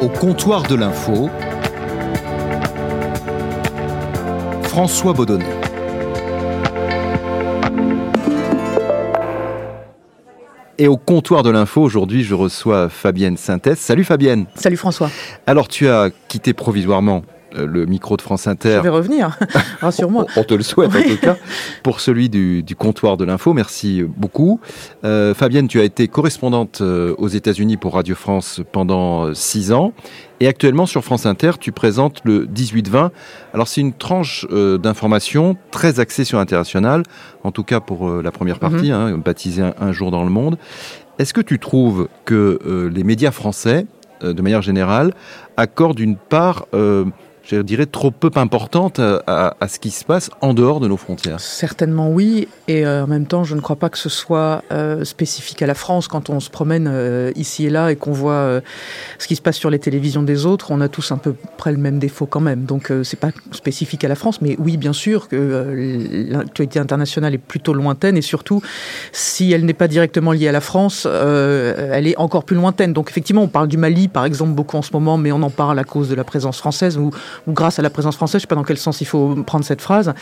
Au comptoir de l'info, François Baudonnet. Et au comptoir de l'info, aujourd'hui, je reçois Fabienne Synthèse. Salut Fabienne. Salut François. Alors, tu as quitté provisoirement le micro de France Inter. Je vais revenir, rassure-moi. On te le souhaite en tout cas, pour celui du, comptoir de l'info. Merci beaucoup. Euh, Fabienne, tu as été correspondante euh, aux États-Unis pour Radio France pendant six ans. Et actuellement, sur France Inter, tu présentes le 18-20. Alors, c'est une tranche d'information très axée sur l'international, en tout cas pour la première mhm. partie, hein, baptisée un, jour dans le monde. Est-ce que tu trouves que les médias français, de manière générale, accordent une part je dirais, trop peu importante à, ce qui se passe en dehors de nos frontières Certainement oui, et euh, en même temps, je ne crois pas que ce soit euh, spécifique à la France. Quand on se promène euh, ici et là et qu'on voit ce qui se passe sur les télévisions des autres, on a tous un peu près le même défaut quand même. Donc c'est pas spécifique à la France, mais oui, bien sûr que l'actualité internationale est plutôt lointaine, et surtout, si elle n'est pas directement liée à la France, elle est encore plus lointaine. Donc effectivement, on parle du Mali, par exemple, beaucoup en ce moment, mais on en parle à cause de la présence française, ou ou grâce à la présence française, je ne sais pas dans quel sens il faut prendre cette phrase.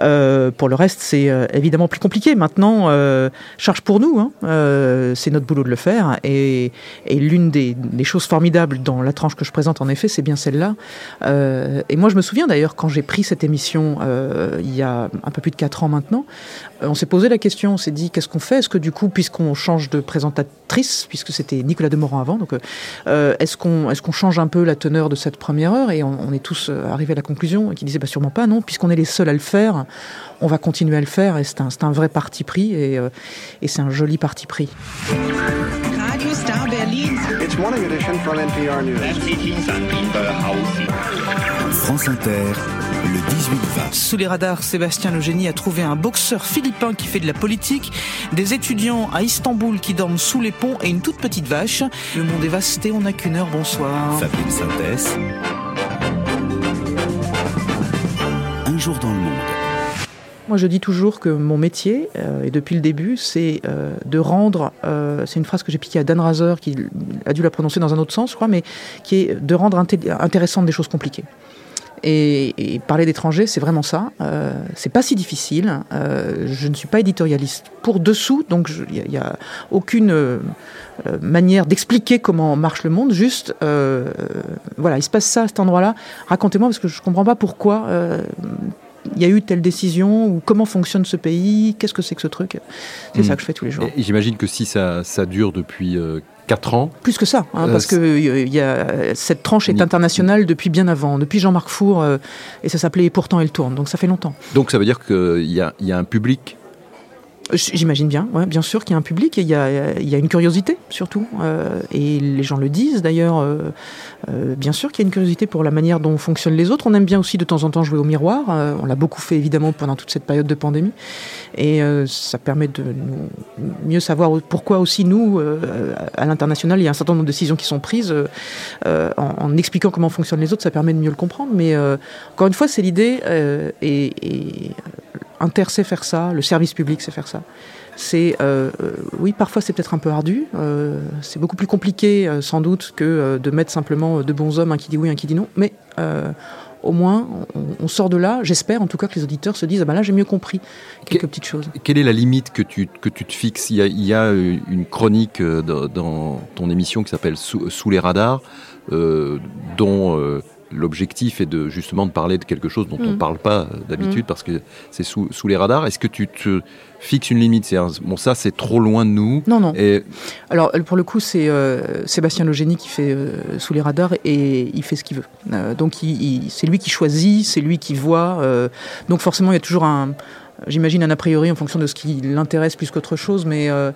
Euh, pour le reste, c'est euh, évidemment plus compliqué. Maintenant, euh, charge pour nous, hein. c'est notre boulot de le faire. Et, l'une des, choses formidables dans la tranche que je présente, en effet, c'est bien celle-là. et moi, je me souviens d'ailleurs, quand j'ai pris cette émission, il y a un peu plus de 4 ans maintenant, on s'est posé la question, on s'est dit, qu'est-ce qu'on fait? Est-ce que du coup, puisqu'on change de présentatrice, puisque c'était Nicolas Demorand avant, donc est-ce qu'on est qu'on change un peu la teneur de cette première heure? Et on est tous euh, arrivé à la conclusion, qui disait bah, sûrement pas, non, puisqu'on est les seuls à le faire, on va continuer à le faire, et c'est un, un, vrai parti pris, et, euh, et c'est un joli parti pris. France Inter, le 18-20. Sous les radars, Sébastien Legénie a trouvé un boxeur philippin qui fait de la politique, des étudiants à Istanbul qui dorment sous les ponts et une toute petite vache. Le monde est vasté, on n'a qu'une heure, bonsoir. Fabienne Synthèse. jour dans le monde. Moi, je dis toujours que mon métier, euh, et depuis le début, c'est euh, de rendre, euh, c'est une phrase que j'ai piquée à Dan Razer, qui a dû la prononcer dans un autre sens, je crois, mais qui est de rendre intéressantes des choses compliquées. Et, parler d'étrangers, c'est vraiment ça. Euh, c'est pas si difficile. Euh, je ne suis pas éditorialiste pour dessous, donc il n'y a, aucune euh, manière d'expliquer comment marche le monde. Juste, euh, voilà, il se passe ça à cet endroit-là. Racontez-moi parce que je comprends pas pourquoi il y a eu telle décision ou comment fonctionne ce pays, qu'est-ce que c'est que ce truc? C'est hmm. ça que je fais tous les jours. J'imagine que si ça, ça dure depuis 4 ans. Plus que ça, hein, parce que y a, cette tranche est internationale depuis bien avant, depuis Jean-Marc Four, euh, et ça s'appelait Pourtant elle tourne, donc ça fait longtemps. Donc ça veut dire qu'il y a un public J'imagine bien, bien sûr qu'il y a un public et il y a, il y a une curiosité surtout. Euh, et les gens le disent d'ailleurs. Euh, euh, bien sûr qu'il y a une curiosité pour la manière dont fonctionnent les autres. On aime bien aussi de temps en temps jouer au miroir. On l'a beaucoup fait évidemment pendant toute cette période de pandémie. Et ça permet de mieux savoir pourquoi aussi nous, à l'international, il y a un certain nombre de décisions qui sont prises en, expliquant comment fonctionnent les autres. Ça permet de mieux le comprendre. Mais encore une fois, c'est l'idée. et Inter sait faire ça, le service public sait faire ça. C'est, euh, euh, oui, parfois c'est peut-être un peu ardu. Euh, c'est beaucoup plus compliqué, sans doute, que de mettre simplement de bons hommes, un qui dit oui, un qui dit non. Mais au moins, on, sort de là. J'espère, en tout cas, que les auditeurs se disent ah ben là, j'ai mieux compris quelques petites choses. Quelle est la limite que tu, que tu te fixes? Il y, a, une chronique dans, ton émission qui s'appelle sous, les radars, dont l'objectif est de justement de parler de quelque chose dont on ne mm. parle pas d'habitude mm. parce que c'est sous, les radars. Est-ce que tu te fixes une limite? C'est bon, ça c'est trop loin de nous. Non, non. Et... Alors pour le coup, c'est euh, Sébastien Logénie qui fait euh, sous les radars et il fait ce qu'il veut. Euh, donc c'est lui qui choisit, c'est lui qui voit. donc forcément, il y a toujours un, j'imagine un a priori en fonction de ce qui l'intéresse plus qu'autre chose, mais, euh,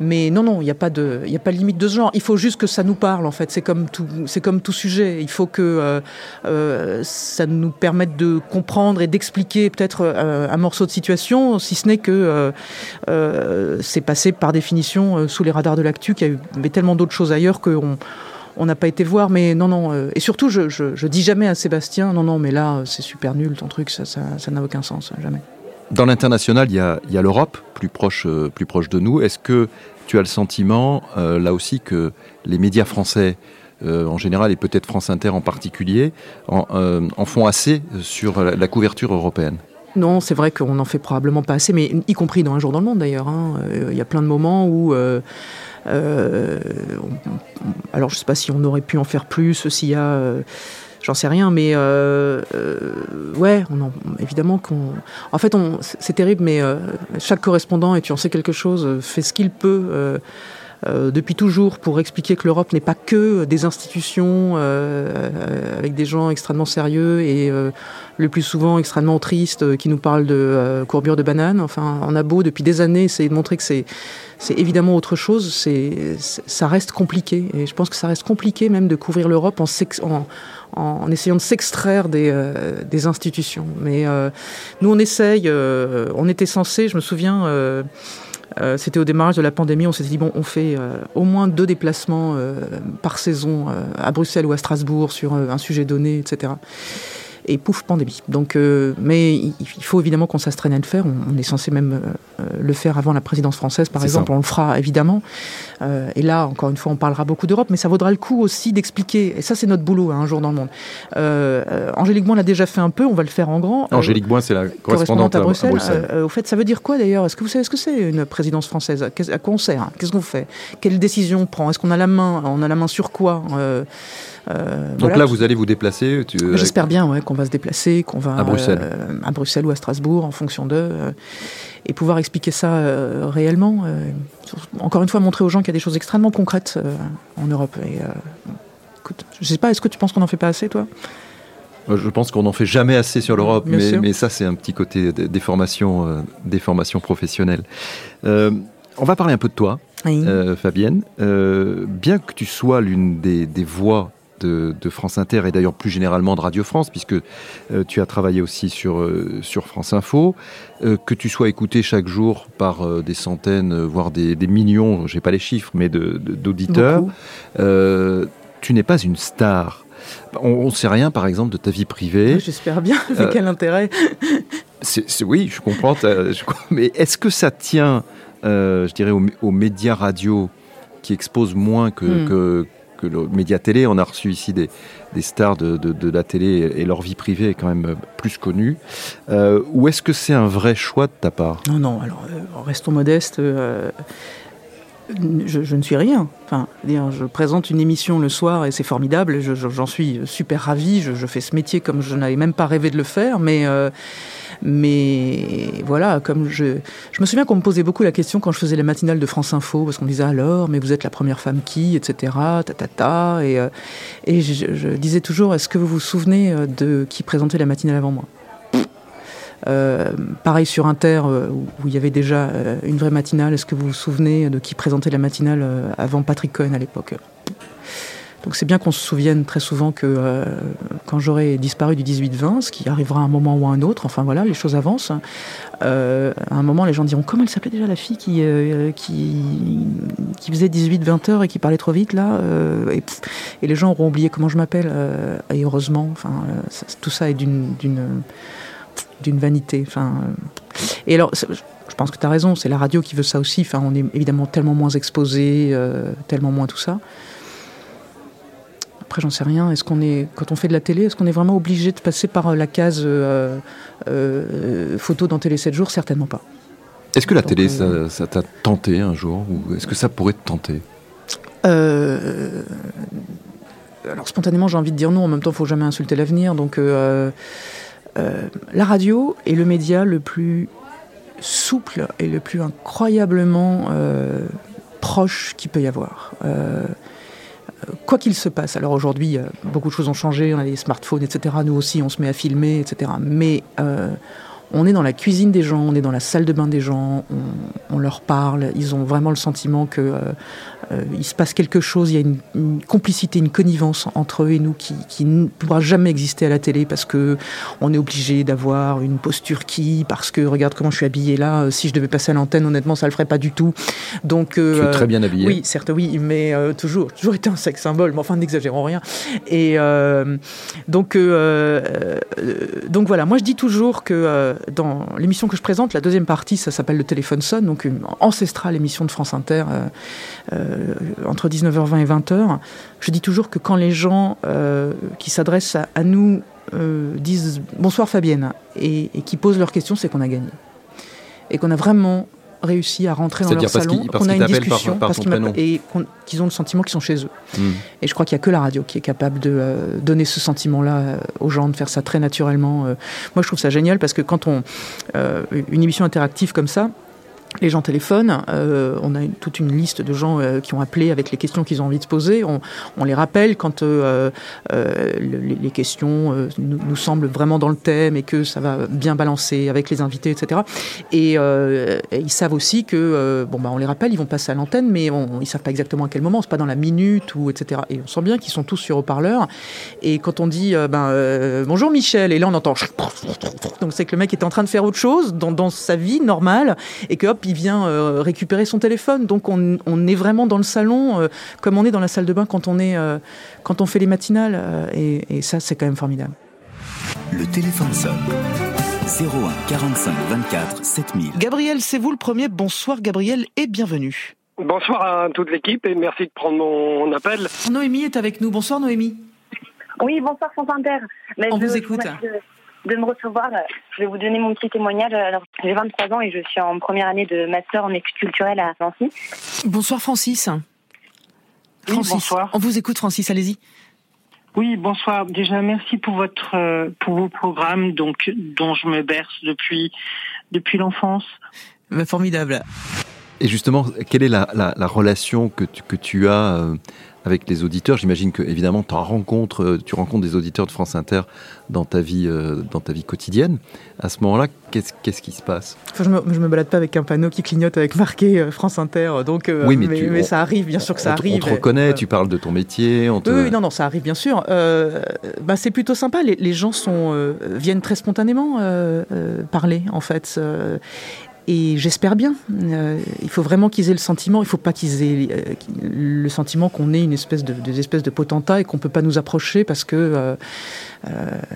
mais non, non, il n'y a, pas de, a pas de limite de ce genre. Il faut juste que ça nous parle, en fait. C'est comme tout, comme tout sujet. Il faut que euh, euh, ça nous permette de comprendre et d'expliquer peut-être un morceau de situation, si ce n'est que c'est passé par définition sous les radars de l'actu, qu'il y avait tellement d'autres choses ailleurs qu'on on n'a pas été voir, mais non, non. et surtout, je, je, dis jamais à Sébastien, non, non, mais là, c'est super nul ton truc, ça, ça, ça n'a aucun sens, jamais. Dans l'international, il y a, l'Europe, plus proche, euh, plus proche de nous. Est-ce que tu as le sentiment, euh, là aussi, que les médias français en général et peut-être France Inter en particulier, en, font assez sur la, couverture européenne? Non, c'est vrai qu'on n'en fait probablement pas assez, mais y compris dans Un jour dans le monde d'ailleurs. Hein. Il y a plein de moments où euh, alors je ne sais pas si on aurait pu en faire plus, s'il y a euh, j'en sais rien, mais euh, ouais, on évidemment qu'on. En fait, c'est terrible, mais chaque correspondant, et tu en sais quelque chose, fait ce qu'il peut. depuis toujours pour expliquer que l'Europe n'est pas que des institutions avec des gens extrêmement sérieux et le plus souvent extrêmement tristes qui nous parlent de courbure de banane. Enfin, on a beau depuis des années essayer de montrer que c'est c'est évidemment autre chose. C'est, ça reste compliqué. Et je pense que ça reste compliqué même de couvrir l'Europe en, en, essayant de s'extraire des, euh, des institutions. Mais euh, nous, on essaye. Euh, on était censé, je me souviens. c'était au démarrage de la pandémie, on s'est dit, bon, on fait au moins deux déplacements par saison à Bruxelles ou à Strasbourg sur un sujet donné, etc et pouf, pandémie. Donc, euh, mais il faut évidemment qu'on s'astreigne à le faire. On, est censé même euh, le faire avant la présidence française, par exemple. On le fera évidemment. Euh, et là, encore une fois, on parlera beaucoup d'Europe, mais ça vaudra le coup aussi d'expliquer. Et ça, c'est notre boulot, hein, un jour dans le monde. Angélique Boin l'a déjà fait un peu. On va le faire en grand. Angélique Boin, c'est la correspondante, à Bruxelles. au fait, ça veut dire quoi d'ailleurs? Est-ce que vous savez ce que c'est une présidence française? À quoi on sert? Qu'est-ce qu'on fait? Quelle décision on prend? Est-ce qu'on a la main On a la main sur quoi? Euh, Donc là, vous allez vous déplacer J'espère bien ouais, qu'on va se déplacer, qu'on va à Bruxelles. Euh, à Bruxelles ou à Strasbourg, en fonction d'eux, euh, et pouvoir expliquer ça réellement. encore une fois, montrer aux gens qu'il y a des choses extrêmement concrètes en Europe. Et, écoute, je sais pas, est-ce que tu penses qu'on n'en fait pas assez, toi? Je pense qu'on n'en fait jamais assez sur l'Europe, mais, mais, ça c'est un petit côté des formations, des formations professionnelles. on va parler un peu de toi, Fabienne. bien que tu sois l'une des, des voix de, France Inter et d'ailleurs plus généralement de Radio France, puisque euh, tu as travaillé aussi sur, euh, sur France Info, euh, que tu sois écouté chaque jour par des centaines, voire des, millions, j'ai pas les chiffres, mais d'auditeurs, tu n'es pas une star. On ne sait rien, par exemple, de ta vie privée. J'espère bien, mais quel intérêt? Oui, je comprends, mais est-ce que ça tient, je dirais, aux, médias radio qui exposent moins que, hmm. que que le média télé. On a reçu ici des, stars de, la télé et leur vie privée est quand même plus connue. Euh, ou est-ce que c'est un vrai choix de ta part? Non, non, alors euh, restons modestes. Euh, je, ne suis rien. Enfin, je présente une émission le soir et c'est formidable. J'en suis super ravi. Je, fais ce métier comme je n'avais même pas rêvé de le faire, mais mais voilà, comme je, je me souviens qu'on me posait beaucoup la question quand je faisais la matinale de France Info, parce qu'on disait alors, mais vous êtes la première femme qui, etc. Ta ta ta, et, euh, et je, disais toujours, est-ce que vous vous souvenez euh, de qui présentait la matinale avant moi? Euh, pareil sur Inter, où il y avait déjà une vraie matinale. Est-ce que vous vous souvenez de qui présentait la matinale avant Patrick Cohen à l'époque? Donc c'est bien qu'on se souvienne très souvent que euh, quand j'aurai disparu du 18-20, ce qui arrivera à un moment ou à un autre, enfin voilà, les choses avancent, euh, à un moment les gens diront comment elle s'appelait déjà la fille qui, euh, qui, faisait 18-20 heures et qui parlait trop vite là et, les gens auront oublié comment je m'appelle, et heureusement, enfin, tout ça est d'une d'une vanité. Enfin, et alors, je pense que tu as raison, c'est la radio qui veut ça aussi. Enfin, on est évidemment tellement moins exposé, tellement moins tout ça. Après, j'en sais rien. Est-ce qu'on est, quand on fait de la télé, est-ce qu'on est vraiment obligé de passer par euh, la case euh, euh, photo dans Télé 7 jours? Certainement pas. Est-ce que la télé, ça t'a tenté un jour? Ou est-ce que ça pourrait te tenter? Alors, spontanément, j'ai envie de dire non. En même temps, il ne faut jamais insulter l'avenir. Donc, la radio est le média le plus souple et le plus incroyablement proche qu'il peut y avoir quoi qu'il se passe, alors aujourd'hui, beaucoup de choses ont changé, on a des smartphones, etc. Nous aussi, on se met à filmer, etc. Mais euh, on est dans la cuisine des gens, on est dans la salle de bain des gens, on, leur parle, ils ont vraiment le sentiment que euh, euh, il se passe quelque chose, il y a une, complicité, une connivence entre eux et nous qui, ne pourra jamais exister à la télé parce que on est obligé d'avoir une posture qui, parce que regarde comment je suis habillée là, euh, si je devais passer à l'antenne, honnêtement, ça le ferait pas du tout. Donc, tu es très bien habillée. Oui, certes, oui, mais toujours, toujours été un sexe symbole, mais enfin, n'exagérons rien. Et donc, donc voilà, moi je dis toujours que dans l'émission que je présente, la deuxième partie, ça s'appelle le téléphone sonne, donc une ancestrale émission de France Inter entre 19h20 et 20h. Je dis toujours que quand les gens qui s'adressent à, nous disent bonsoir Fabienne et, et qui posent leurs questions, c'est qu'on a gagné et qu'on a vraiment réussi à rentrer dans leur salon, qu'on a une discussion, parce et qu'ils ont le sentiment qu'ils sont chez eux. Hmm. Et je crois qu'il n'y a que la radio qui est capable de euh, donner ce sentiment-là euh, aux gens, de faire ça très naturellement. Euh. moi, je trouve ça génial parce que quand on une émission interactive comme ça, les gens téléphonent, euh, on a toute une liste de gens euh, qui ont appelé avec les questions qu'ils ont envie de se poser. On, les rappelle quand euh, les, questions nous, semblent vraiment dans le thème et que ça va bien balancer avec les invités, etc. Et, ils savent aussi que bon bah on les rappelle, ils vont passer à l'antenne, mais on, ils savent pas exactement à quel moment. C'est pas dans la minute ou etc. Et on sent bien qu'ils sont tous sur haut-parleur. Et quand on dit ben bonjour Michel, et là on entend donc c'est que le mec est en train de faire autre chose dans, dans sa vie normale et que hop il vient euh, récupérer son téléphone. Donc on, est vraiment dans le salon, euh, comme on est dans la salle de bain quand on, est, euh, quand on fait les matinales. Et, ça, c'est quand même formidable. Le téléphone sonne. 01 45 24 7000. Gabriel, c'est vous le premier. Bonsoir Gabriel et bienvenue. Bonsoir à toute l'équipe et merci de prendre mon appel. Noémie est avec nous. Bonsoir Noémie. Oui, bonsoir Santander. Mais On vous écoute de me recevoir. Je vais vous donner mon petit témoignage. Alors, j'ai 23 ans et je suis en première année de master en études culturelles à Nancy. Bonsoir Francis. Francis, bonsoir. On vous écoute Francis, allez-y. Oui, bonsoir. Déjà, merci pour votre euh, pour vos programmes, donc dont je me berce depuis depuis l'enfance. Bah, formidable. Et justement, quelle est la, la, relation que tu, que tu as euh, avec les auditeurs? J'imagine que évidemment tu rencontres, euh, tu rencontres des auditeurs de France Inter dans ta vie, euh, dans ta vie quotidienne. À ce moment-là, qu'est-ce, qu'est-ce qui se passe? Je me, me balade pas avec un panneau qui clignote avec marqué euh, France Inter, donc oui, mais, mais, ça arrive, bien sûr que ça arrive. On te reconnaît, tu parles de ton métier. On Oui, non, non, ça arrive bien sûr. bah, c'est plutôt sympa. Les, les gens sont viennent très spontanément parler en fait. Et j'espère bien. Euh, il faut vraiment qu'ils aient le sentiment, il ne faut pas qu'ils aient euh, le sentiment qu'on est une espèce de, des espèces de potentats et qu'on ne peut pas nous approcher parce que, euh,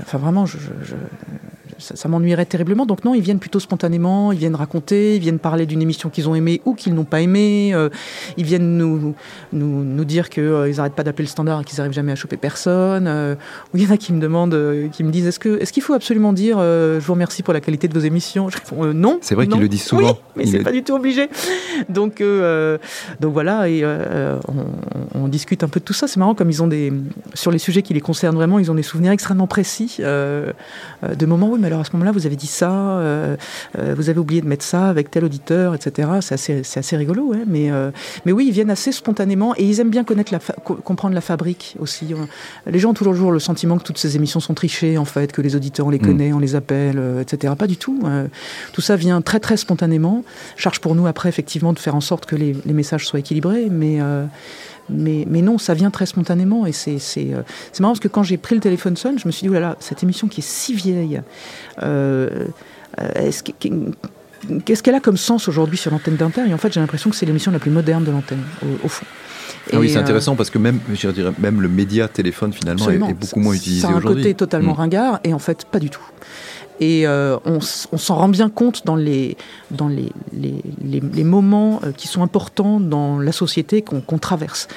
enfin vraiment, je, ça, m'ennuierait terriblement. Donc non, ils viennent plutôt spontanément, ils viennent raconter, ils viennent parler d'une émission qu'ils ont aimée ou qu'ils n'ont pas aimée. Euh, ils viennent nous, nous, nous dire qu'ils euh, n'arrêtent pas d'appeler le standard et qu'ils n'arrivent jamais à choper personne. Euh, ou il y en a qui me demandent, qui me disent est-ce qu'il faut absolument dire je vous remercie pour la qualité de vos émissions? Je réponds non. C'est vrai qu'ils le disent souvent. Oui, mais c'est pas du tout obligé. Donc donc voilà et on, on, discute un peu de tout ça. C'est marrant comme ils ont des sur les sujets qui les concernent vraiment, ils ont des souvenirs extrêmement précis de moments où alors à ce moment-là, vous avez dit ça, euh, euh, vous avez oublié de mettre ça avec tel auditeur, etc. C'est assez, assez, rigolo, mais, euh, mais oui, ils viennent assez spontanément et ils aiment bien connaître la comprendre la fabrique aussi. Les gens ont toujours le sentiment que toutes ces émissions sont trichées, en fait, que les auditeurs, on les mm. connaît, on les appelle, etc. Pas du tout. tout ça vient très, très spontanément. Charge pour nous, après, effectivement, de faire en sorte que les, les messages soient équilibrés, mais mais, mais non, ça vient très spontanément. Et c'est, euh, marrant parce que quand j'ai pris le téléphone sonne, je me suis dit, oh là là, cette émission qui est si vieille, euh, euh, qu'est-ce qu'elle a comme sens aujourd'hui sur l'antenne d'Inter? Et en fait, j'ai l'impression que c'est l'émission la plus moderne de l'antenne, au, fond. Ah oui, c'est intéressant parce que même, je dirais, même le média téléphone finalement est, beaucoup moins utilisé aujourd'hui. C'est un côté totalement mm. ringard et en fait pas du tout. Et euh, on, s'en rend bien compte dans les, dans les, les, moments euh, qui sont importants dans la société qu'on traverse.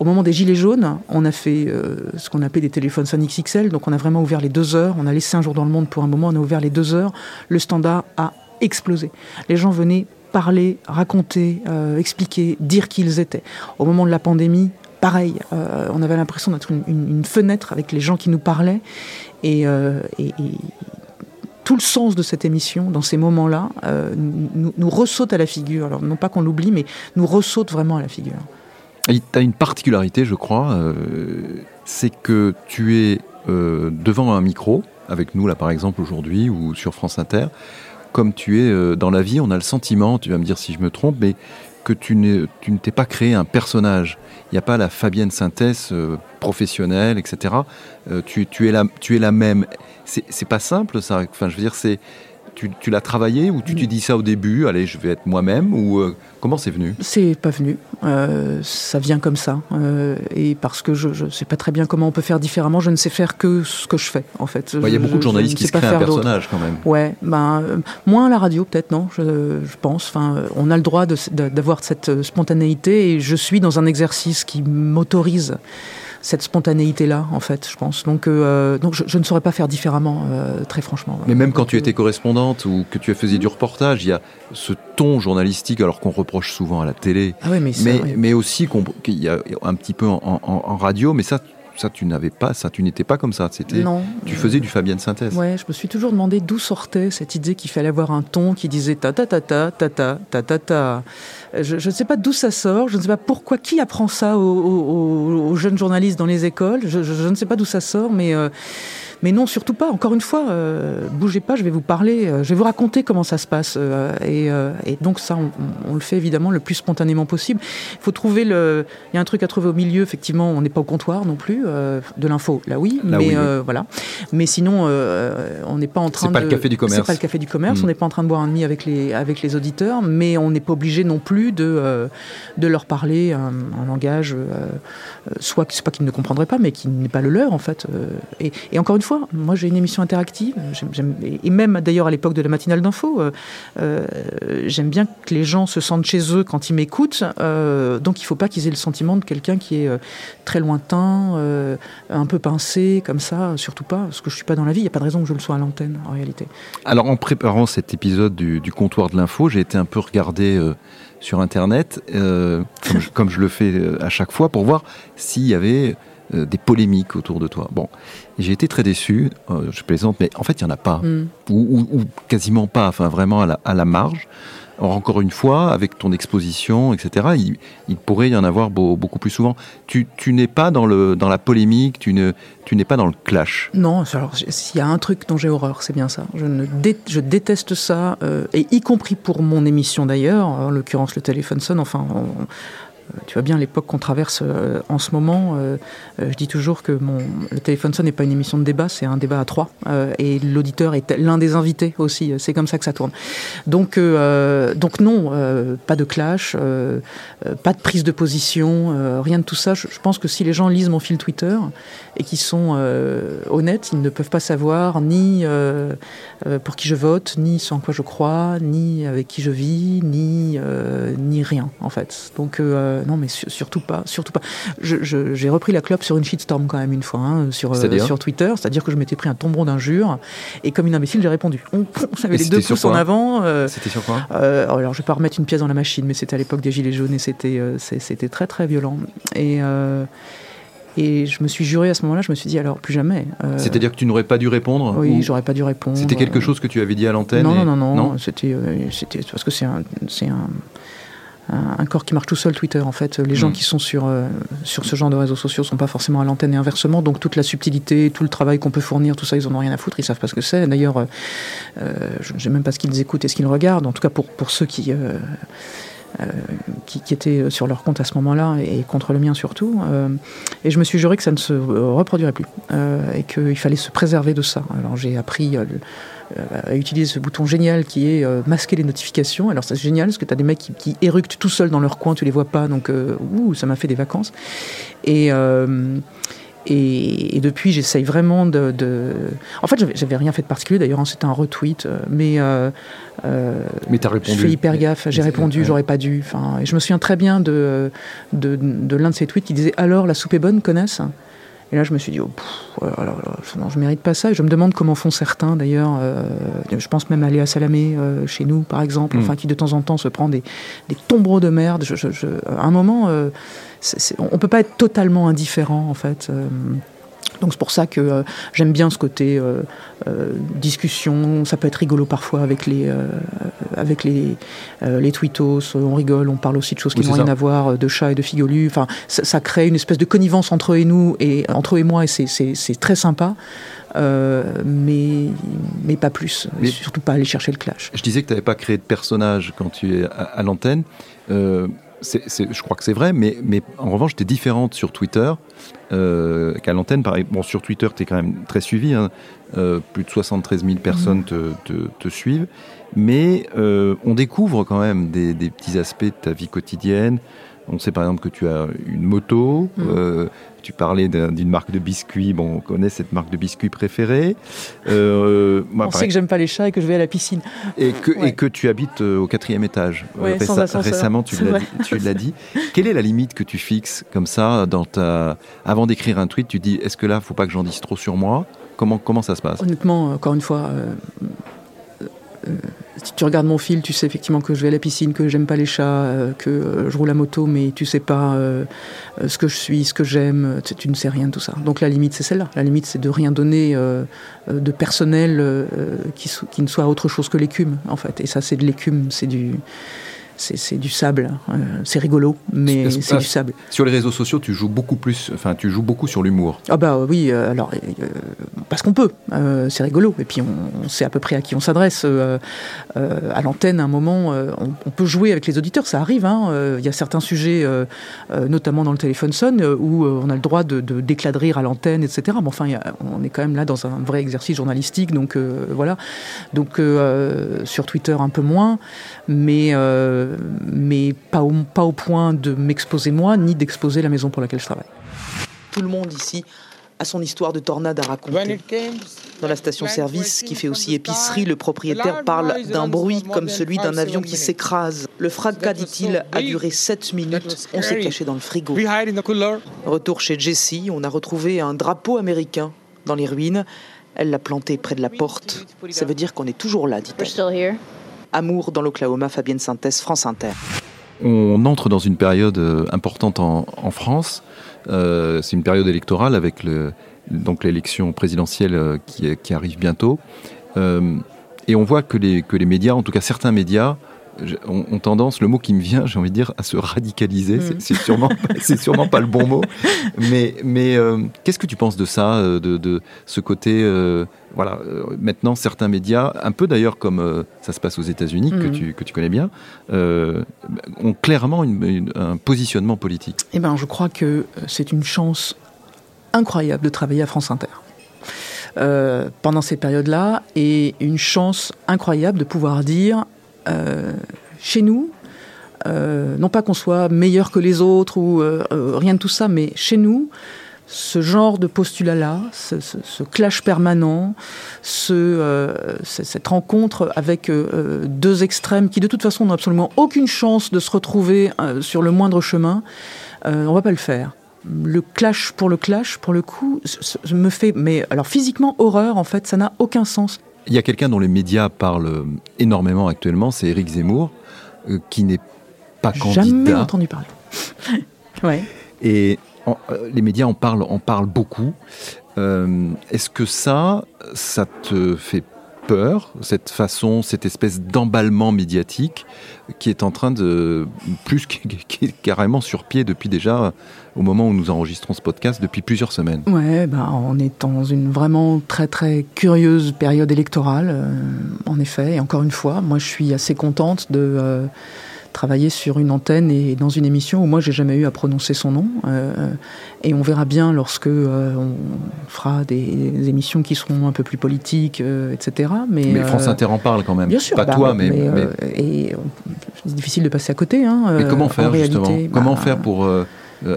Au moment des Gilets jaunes, on a fait euh, ce qu'on appelait des téléphones Sony XXL, donc on a vraiment ouvert les deux heures, on a laissé un jour dans le monde pour un moment, on a ouvert les deux heures, le standard a explosé. Les gens venaient parler, raconter, expliquer, dire qui ils étaient. Au moment de la pandémie, pareil, on avait l'impression d'être une, fenêtre avec les gens qui nous parlaient. Et, tout le sens de cette émission, dans ces moments-là, euh, nous, ressaute à la figure. Alors, non pas qu'on l'oublie, mais nous ressaute vraiment à la figure. Tu as une particularité, je crois, euh, c'est que tu es euh, devant un micro, avec nous là par exemple aujourd'hui, ou sur France Inter, comme tu es dans la vie, on a le sentiment, tu vas me dire si je me trompe, mais que tu, ne t'es pas créé un personnage. Il n'y a pas la Fabienne Synthèse euh, professionnelle, etc. Tu es la même. C'est, pas simple, ça. Enfin, je veux dire, c'est. tu, tu l'as travaillé ou tu t'es dit ça au début, allez, je vais être moi-même ou euh, comment c'est venu? C'est pas venu. Euh, ça vient comme ça. Euh, et parce que je ne sais pas très bien comment on peut faire différemment, je ne sais faire que ce que je fais, en fait. Il y a Je- beaucoup de je- journalistes je qui se créent un personnage quand même. Ouais, ben, moins à la radio peut-être, non, je, je pense. Enfin, on a le droit d'avoir cette spontanéité et je suis dans un exercice qui m'autorise cette spontanéité-là, en fait, je pense. Donc, euh, donc je, je ne saurais pas faire différemment, euh, très franchement. Mais même quand tu étais correspondante ou que tu faisais du reportage, il y a ce ton journalistique, alors qu'on reproche souvent à la télé, Ah oui, mais, mais, aussi qu'il y a un petit peu en, en- en radio, mais ça, ça tu n'avais pas, ça tu n'étais pas comme ça. C'était, non. tu faisais du Fabienne Synthèse. Ouais, je me suis toujours demandé d'où sortait cette idée qu'il fallait avoir un ton qui disait ta ta ta ta ta ta ta ta ta. Je ne sais pas d'où ça sort, je ne sais pas pourquoi, qui apprend ça aux, aux- aux jeunes journalistes dans les écoles. Je, je- je ne sais pas d'où ça sort, mais euh, mais non, surtout pas. Encore une fois, euh, bougez pas, je vais vous parler, euh, je vais vous raconter comment ça se passe. euh, et, et donc ça, on, on le fait évidemment le plus spontanément possible. Il faut trouver le. Il y a un truc à trouver au milieu. Effectivement, on n'est pas au comptoir non plus de l'info. Là oui, Là, mais oui, oui. voilà. Mais sinon, on n'est pas en train C'est pas de. le café du commerce. C'est pas le café du commerce. Mm. On n'est pas en train de boire un demi avec les avec les auditeurs, mais on n'est pas obligé non plus de de leur parler un, un langage, soit c'est pas qu'ils ne comprendraient pas, mais qui n'est pas le leur en fait. Et, et encore une fois, moi j'ai une émission interactive, et même d'ailleurs à l'époque de la matinale d'info, euh, euh, j'aime bien que les gens se sentent chez eux quand ils m'écoutent. euh, donc il faut pas qu'ils aient le sentiment de quelqu'un qui est très lointain, un peu pincé comme ça, surtout pas, parce que je suis pas dans la vie. Il y a pas de raison que je le sois à l'antenne en réalité. Alors en préparant cet épisode du, comptoir de l'info, j'ai été un peu regardé sur Internet, comme, je, le fais à chaque fois, pour voir s'il y avait euh, des polémiques autour de toi. Bon, j'ai été très déçu, euh, je plaisante, mais en fait il n'y en a pas, Mm. ou, ou- ou quasiment pas, enfin vraiment à la, à la marge. Or, encore une fois, avec ton exposition, etc., il, il pourrait y en avoir beau- beaucoup plus souvent. Tu, tu n'es pas dans, le, dans la polémique, tu ne- tu n'es pas dans le clash. Non, alors s'il y a un truc dont j'ai horreur, c'est bien ça. Je, ne dé- je déteste ça, euh, et y compris pour mon émission d'ailleurs, en l'occurrence le téléphone sonne, enfin, on- tu vois bien l'époque qu'on traverse euh, en ce moment. euh, euh, je dis toujours que le téléphone sonne n'est pas une émission de débat, c'est un débat à trois, et l'auditeur est l'un des invités aussi. C'est comme ça que ça tourne. Donc, donc non, pas de clash, pas de prise de position, rien de tout ça. Je, pense que si les gens lisent mon fil Twitter et qui sont honnêtes, ils ne peuvent pas savoir ni pour qui je vote, ni en quoi je crois, ni avec qui je vis, ni ni rien en fait. Donc euh, non, mais su- surtout pas, surtout pas. J'ai repris la clope sur une shitstorm quand même une fois hein, sur euh, sur Twitter, c'est-à-dire que je m'étais pris un tomberon d'injures et comme une imbécile j'ai répondu. On- J'avais les deux pouces en avant. euh, C'était sur quoi? alors, je vais pas remettre une pièce dans la machine, mais c'était à l'époque des Gilets jaunes et c'était c'était très très violent. Et, et je me suis juré à ce moment-là, je me suis dit alors plus jamais. euh, C'est-à-dire que tu n'aurais pas dû répondre oui, ou- j'aurais pas dû répondre. C'était quelque chose que tu avais dit à l'antenne Non, et- non, non, non, C'était euh, c'était parce que c'est un c'est un, un, corps qui marche tout seul Twitter en fait. Les gens Mm. qui sont sur euh, sur ce genre de réseaux sociaux sont pas forcément à l'antenne et inversement. Donc toute la subtilité, tout le travail qu'on peut fournir, tout ça, ils en ont rien à foutre. Ils savent pas ce que c'est. D'ailleurs, euh, euh, je ne sais même pas ce qu'ils écoutent et ce qu'ils regardent. En tout cas pour pour ceux qui euh, qui, qui étaient sur leur compte à ce moment-là et contre le mien surtout. Et je me suis juré que ça ne se reproduirait plus et qu'il fallait se préserver de ça. Alors j'ai appris euh, euh, à utiliser ce bouton génial qui est euh, masquer les notifications. Alors c'est génial parce que tu as des mecs qui, qui éructent tout seuls dans leur coin, tu les vois pas, donc euh, ouh, ça m'a fait des vacances. Et, et, et depuis, j'essaye vraiment de, de... En fait, j'avais- rien fait de particulier d'ailleurs, hein, c'était un retweet, mais euh, euh, Mais tu as je répondu. fais hyper gaffe, j'ai répondu, ouais. j'aurais pas dû. Enfin, et je me souviens très bien de, de, de l'un de ces tweets qui disait Alors la soupe est bonne, connaissent Et là, je me suis dit, oh, pff, oh là, non, je mérite pas ça. Et je me demande comment font certains d'ailleurs. euh, je pense même à Léa Salamé, euh, chez nous par exemple, Mm. enfin, qui de temps en temps se prend des, des tombereaux de merde. Je, je- je- à un moment, euh, on peut pas être totalement indifférent en fait. Donc c'est pour ça que euh, j'aime bien ce côté euh, euh, discussion. Ça peut être rigolo parfois avec les avec les les tweetos. On rigole, on parle aussi de choses qui n'ont rien à voir, de chats et de figolus. Enfin, ça, ça crée une espèce de connivence entre eux et nous et entre eux et moi et c'est très sympa. Mais mais pas plus. Mais- Surtout pas aller chercher le clash. Je disais que tu n'avais pas créé de personnage quand tu es à, à l'antenne. Je crois que c'est vrai, mais, en revanche, tu es différente sur Twitter euh, qu'à l'antenne. Bon, sur Twitter, tu es quand même très suivi. Hein. Euh, plus de 73 000 personnes te, suivent. Mais euh, on découvre quand même des, petits aspects de ta vie quotidienne. On sait par exemple que tu as une moto, mmh. euh, tu parlais d'une marque de biscuits, bon, on connaît cette marque de biscuits préférée. Euh, on sait que j'aime pas les chats et que je vais à la piscine. Et que, et que tu habites euh, au quatrième étage. récemment, tu l'as dit. Quelle est la limite que tu fixes comme ça dans ta... Avant d'écrire un tweet, tu dis est-ce que là, faut pas que j'en dise trop sur moi? Comment, comment ça se passe? Honnêtement, encore une fois, euh, si tu regardes mon fil, tu sais effectivement que je vais à la piscine, que j'aime pas les chats, euh, que euh, je roule à moto, mais tu sais pas ce que je suis, ce que j'aime, tu ne sais rien de tout ça. Donc la limite, c'est celle-là. La limite, c'est de rien donner de personnel qui, qui, ne soit autre chose que l'écume, en fait. Et ça, c'est de l'écume, c'est du c'est du sable. Euh, c'est rigolo, mais c'est du sable. Sur les réseaux sociaux, tu joues beaucoup plus, enfin, tu joues beaucoup sur l'humour. Ah bah oui, euh, alors euh, parce qu'on peut. c'est rigolo. Et puis on, sait à peu près à qui on s'adresse. à l'antenne, à un moment, on, peut jouer avec les auditeurs. Ça arrive. Hein. Il y a certains sujets, notamment dans le téléphone sonne, où on a le droit de, de rire à l'antenne, etc. Mais enfin, on est quand même là dans un vrai exercice journalistique. Donc voilà. Donc sur Twitter un peu moins, mais mais pas au, pas au point de m'exposer moi, ni d'exposer la maison pour laquelle je travaille. Tout le monde ici a son histoire de tornade à raconter. Dans la station-service, qui fait aussi épicerie, le propriétaire parle d'un bruit comme celui d'un avion qui s'écrase. Le fracas, dit-il, a duré 7 minutes. On s'est caché dans le frigo. Retour chez Jessie, on a retrouvé un drapeau américain dans les ruines. Elle l'a planté près de la porte. Ça veut dire qu'on est toujours là, dit-elle. Amour dans l'Oklahoma, Fabienne Synthèse, France Inter. On entre dans une période euh, importante en, France. Euh, c'est une période électorale avec le, donc l'élection présidentielle euh, qui, qui, arrive bientôt. et on voit que les, que les médias, en tout cas certains médias, ont, tendance, le mot qui me vient, j'ai envie de dire, à se radicaliser. Mm. C'est sûrement, c'est sûrement pas le bon mot. Mais, mais qu'est-ce que tu penses de ça, de, de ce côté voilà, euh, maintenant certains médias, un peu d'ailleurs comme euh, ça se passe aux États-Unis, que, mhm. tu, que tu connais bien, euh, ont clairement un positionnement politique. Eh ben, je crois que c'est une chance incroyable de travailler à France Inter. pendant ces périodes-là, et une chance incroyable de pouvoir dire, chez nous, non pas qu'on soit meilleur que les autres ou rien de tout ça, mais chez nous, ce genre de postulat-là, ce, clash permanent, euh, cette rencontre avec euh, deux extrêmes qui de toute façon n'ont absolument aucune chance de se retrouver euh, sur le moindre chemin, on va pas le faire. Le clash pour le clash, pour le coup, me fait, mais alors physiquement horreur en fait, ça n'a aucun sens. Il y a quelqu'un dont les médias parlent énormément actuellement, c'est Éric Zemmour, qui n'est pas candidat. Jamais entendu parler. ouais. Et euh, les médias en parlent, en parlent beaucoup. Euh, est-ce que ça, ça te fait peur, cette façon, cette espèce d'emballement médiatique qui est en train de, plus qui est carrément sur pied depuis déjà, au moment où nous enregistrons ce podcast, depuis plusieurs semaines? Ouais, ben, on est dans une vraiment très très curieuse période électorale, euh, en effet, et encore une fois, moi je suis assez contente de travailler sur une antenne et dans une émission où moi j'ai jamais eu à prononcer son nom. Euh, et on verra bien lorsque euh, on fera des, émissions qui seront un peu plus politiques, euh, etc. Mais, mais France Inter en parle quand même. Bien sûr. Pas bah, toi, mais, et c'est difficile de passer à côté. Hein, mais comment faire justement? Comment bah, faire pour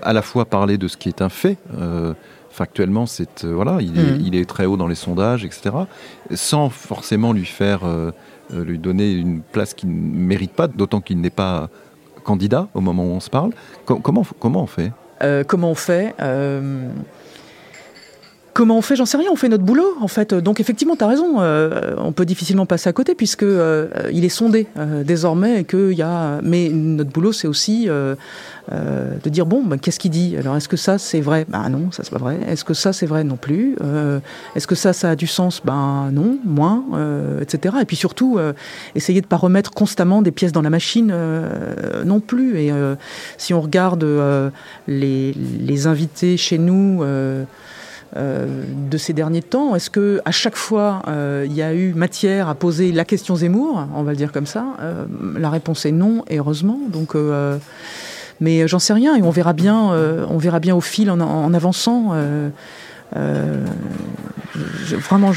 à la fois parler de ce qui est un fait factuellement, c'est voilà, il, est, hmm. il, est, très haut dans les sondages, etc. Sans forcément lui faire euh, lui donner une place qu'il ne mérite pas, d'autant qu'il n'est pas candidat au moment où on se parle. comment, comment on fait? Euh, Comment on fait? Euh, Comment on fait J'en sais rien. On fait notre boulot, en fait. Donc effectivement, tu as raison. Euh, on peut difficilement passer à côté puisque euh, il est sondé euh, désormais et que y a. Mais notre boulot, c'est aussi de dire bon, ben, qu'est-ce qu'il dit? Alors est-ce que ça c'est vrai? Ben non, ça c'est pas vrai. Est-ce que ça c'est vrai? Non plus. est-ce que ça ça a du sens? Ben non, moins, etc. Et puis surtout, essayer de pas remettre constamment des pièces dans la machine non plus. Et si on regarde les, les invités chez nous. Euh, de ces derniers temps Est-ce que à chaque fois euh, il y a eu matière à poser la question Zemmour On va le dire comme ça. Euh, la réponse est non, heureusement. Donc Mais j'en sais rien et on verra bien, on verra bien au fil en, avançant. vraiment,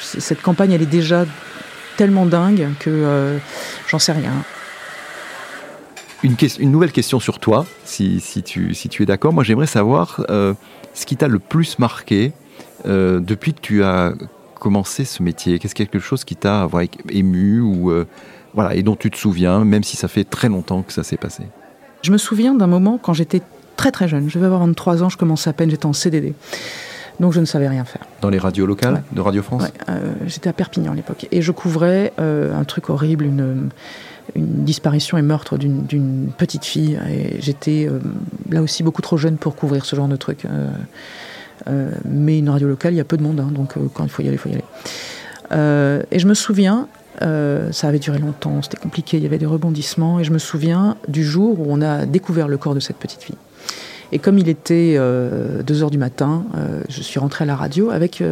cette campagne, elle est déjà tellement dingue que j'en sais rien. Une, une, nouvelle question sur toi, si, si, tu, si tu es d'accord. Moi, j'aimerais savoir ce qui t'a le plus marqué depuis que tu as commencé ce métier Qu'est-ce quelque chose qui t'a ému ou euh, voilà et dont tu te souviens, même si ça fait très longtemps que ça s'est passé? Je me souviens d'un moment quand j'étais très très jeune. Je vais avoir 23 ans, je commençais à peine, j'étais en CDD. Donc je ne savais rien faire. Dans les radios locales de Radio France? Euh, J'étais à Perpignan à l'époque. Et je couvrais euh, un truc horrible, une, une disparition et meurtre d'une petite fille. J'étais là aussi beaucoup trop jeune pour couvrir ce genre de truc. Euh, mais une radio locale, il y a peu de monde, hein, donc euh, quand il faut y aller, il faut y aller. Euh, et je me souviens, ça avait duré longtemps, c'était compliqué, il y avait des rebondissements, et je me souviin du jour où on a découvert le corps de cette petite fille. Et comme il était 2 heures du matin, je suis rentrée à la radio avec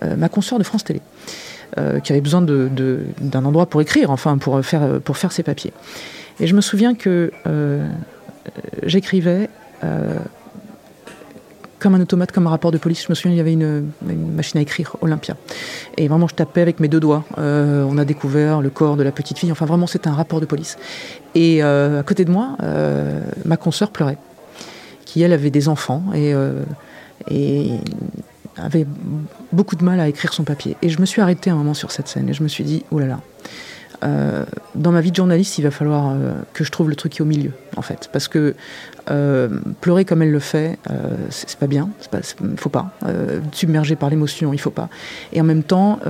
ma consoeur de France Télé, qui avait besoin d'un endroit pour écrire, enfin pour faire, pour faire ses papiers. Et je me souviens que j'écrivais comme un automate, comme un rapport de police. Je me souviens, il y avait une, machine à écrire, Olympia. Et vraiment, je tapais avec mes deux doigts. Euh, on a découvert le corps de la petite fille. Enfin, vraiment, c'était un rapport de police. Et euh, à côté de moi, euh, ma consoeur pleurait, qui, elle, avait des enfants et avait beaucoup de mal à écrire son papier. Et je me suis arrêtée un moment sur cette scène et je me suis dit, oh là là, euh, dans ma vie de journaliste, il va falloir euh, que je trouve le truc qui est au milieu, en fait. Parce que euh, pleurer comme elle le fait, c'est pas bien, il faut pas. submerger par l'émotion, il faut pas. Et en même temps,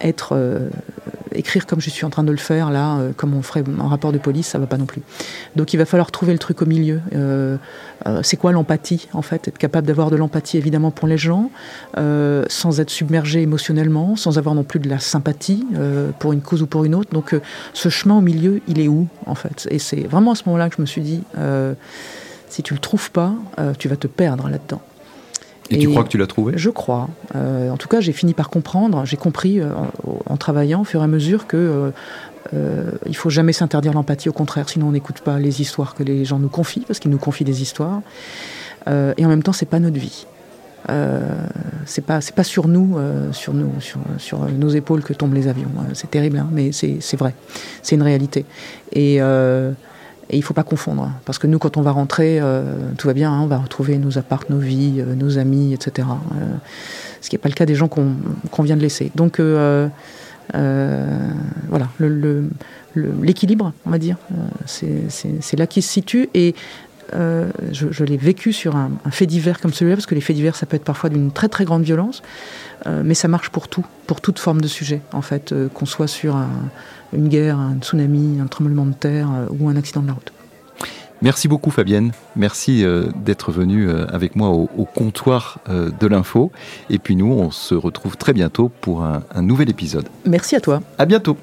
être écrire comme je suis en train de le faire là, euh, comme on ferait un rapport de police, ça va pas non plus. Donc il va falloir trouver le truc au milieu. Euh, c'est quoi l'empathie en fait? Être capable d'avoir de l'empathie évidemment pour les gens, sans être submergé émotionnellement, sans avoir non plus de la sympathie pour une cause ou pour une autre. Donc ce chemin au milieu, il est où en fait? Et c'est vraiment à ce moment-là que je me suis dit, si tu le trouves pas, tu vas te perdre là-dedans. Et, tu crois que tu l'as trouvé? Je crois. Euh, en tout cas, j'ai fini par comprendre, j'ai compris euh, en travaillant au fur et à mesure que euh, euh il faut jamais s'interdire l'empathie, au contraire, sinon on n'écoute pas les histoires que les gens nous confient, parce qu'ils nous confient des histoires. et en même temps, c'est pas notre vie. c'est pas c'est pas sur nous, sur nous, sur, sur, nos épaules que tombent les avions. c'est terrible, hein, mais c'est vrai, c'est une réalité. Et et il ne faut pas confondre, parce que nous, quand on va rentrer, euh, tout va bien, hein, on va retrouver nos apparts, nos vies, euh, nos amis, etc. Euh, ce qui n'est pas le cas des gens qu'on vient de laisser. Donc voilà, l'équilibre, on va dire, c'est là qu'il se situe. Et je, l'ai vécu sur un, fait divers comme celui-là, parce que les faits divers, ça peut être parfois d'une très très grande violence, mais ça marche pour tout, pour toute forme de sujet, en fait, qu'on soit sur un une guerre, un tsunami, un tremblement de terre euh, ou un accident de la route. Merci beaucoup Fabienne, merci euh, d'être venue euh, avec moi au, comptoir de l'info. Et puis nous, on se retrouve très bientôt pour un, un nouvel épisode. Merci à toi. À bientôt.